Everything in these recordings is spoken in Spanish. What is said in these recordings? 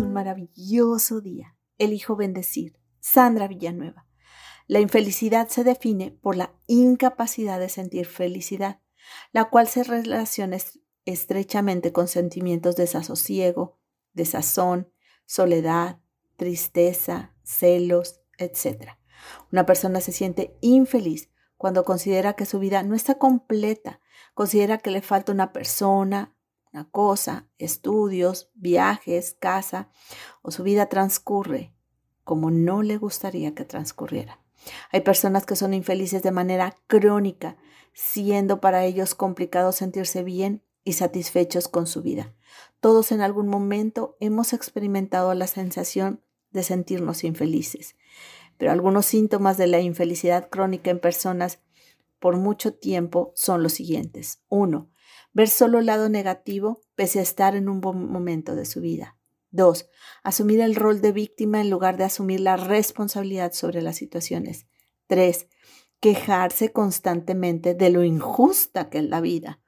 un maravilloso día. Elijo bendecir. Sandra Villanueva. La infelicidad se define por la incapacidad de sentir felicidad, la cual se relaciona estrechamente con sentimientos de desasosiego, desazón, soledad, tristeza, celos, etc. Una persona se siente infeliz cuando considera que su vida no está completa, considera que le falta una persona, una cosa, estudios, viajes, casa, o su vida transcurre como no le gustaría que transcurriera. Hay personas que son infelices de manera crónica, siendo para ellos complicado sentirse bien y satisfechos con su vida. Todos en algún momento hemos experimentado la sensación de sentirnos infelices, pero algunos síntomas de la infelicidad crónica en personas por mucho tiempo son los siguientes. Uno, ver solo el lado negativo pese a estar en un buen momento de su vida. 2. Asumir el rol de víctima en lugar de asumir la responsabilidad sobre las situaciones. 3. Quejarse constantemente de lo injusta que es la vida.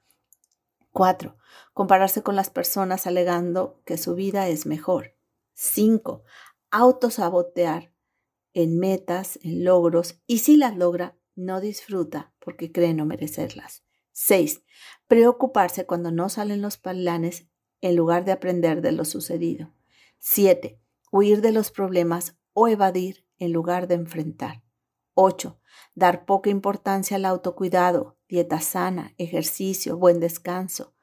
4. Compararse con las personas alegando que su vida es mejor. 5. Autosabotear en metas, en logros, y si las logra, no disfruta porque cree no merecerlas. 6. Preocuparse cuando no salen los planes en lugar de aprender de lo sucedido. 7. Huir de los problemas o evadir en lugar de enfrentar. 8. Dar poca importancia al autocuidado, dieta sana, ejercicio, buen descanso.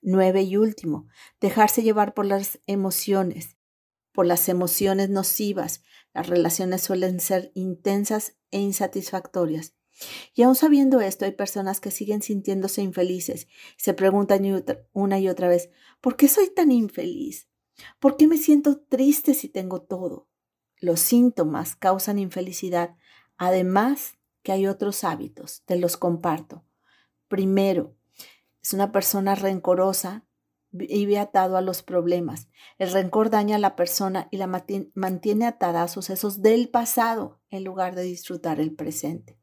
9. Y último, dejarse llevar por las emociones, por las emociones nocivas. Las relaciones suelen ser intensas e insatisfactorias. Y aún sabiendo esto, hay personas que siguen sintiéndose infelices. Se preguntan una y otra vez, ¿por qué soy tan infeliz? ¿Por qué me siento triste si tengo todo? Los síntomas causan infelicidad, además que hay otros hábitos, te los comparto. Primero, es una persona rencorosa, vive atado a los problemas. El rencor daña a la persona y la mantiene atada a sucesos del pasado en lugar de disfrutar el presente.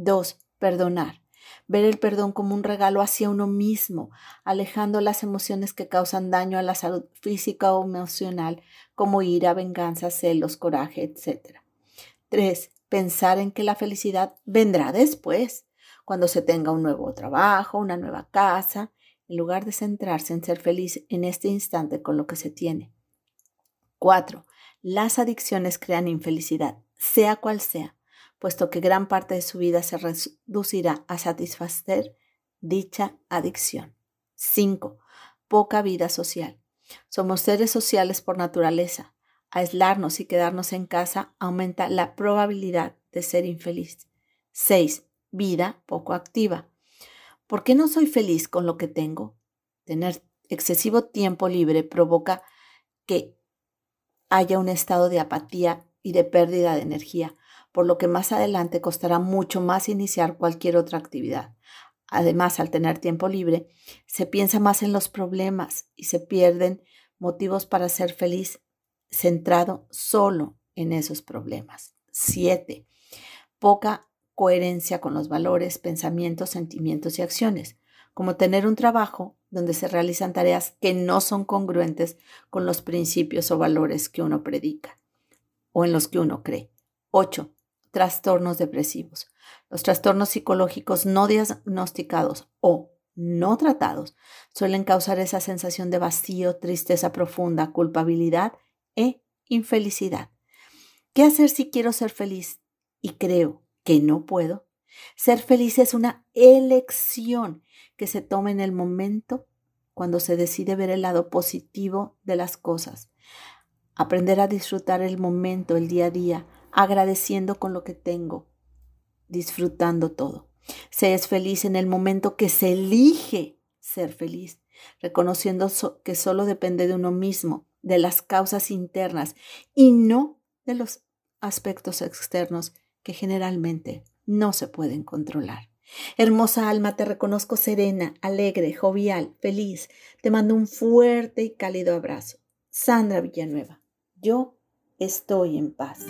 Dos, perdonar. Ver el perdón como un regalo hacia uno mismo, alejando las emociones que causan daño a la salud física o emocional, como ira, venganza, celos, coraje, etc. Tres, pensar en que la felicidad vendrá después, cuando se tenga un nuevo trabajo, una nueva casa, en lugar de centrarse en ser feliz en este instante con lo que se tiene. Cuatro, las adicciones crean infelicidad, sea cual sea puesto que gran parte de su vida se reducirá a satisfacer dicha adicción. 5. Poca vida social. Somos seres sociales por naturaleza. Aislarnos y quedarnos en casa aumenta la probabilidad de ser infeliz. 6. Vida poco activa. ¿Por qué no soy feliz con lo que tengo? Tener excesivo tiempo libre provoca que haya un estado de apatía y de pérdida de energía, por lo que más adelante costará mucho más iniciar cualquier otra actividad. Además, al tener tiempo libre, se piensa más en los problemas y se pierden motivos para ser feliz centrado solo en esos problemas. 7. Poca coherencia con los valores, pensamientos, sentimientos y acciones, como tener un trabajo donde se realizan tareas que no son congruentes con los principios o valores que uno predica o en los que uno cree. 8 trastornos depresivos. Los trastornos psicológicos no diagnosticados o no tratados suelen causar esa sensación de vacío, tristeza profunda, culpabilidad e infelicidad. ¿Qué hacer si quiero ser feliz y creo que no puedo? Ser feliz es una elección que se toma en el momento cuando se decide ver el lado positivo de las cosas. Aprender a disfrutar el momento, el día a día, agradeciendo con lo que tengo, disfrutando todo. Se es feliz en el momento que se elige ser feliz, reconociendo que solo depende de uno mismo, de las causas internas y no de los aspectos externos que generalmente no se pueden controlar. Hermosa alma, te reconozco serena, alegre, jovial, feliz. Te mando un fuerte y cálido abrazo. Sandra Villanueva, yo estoy en paz.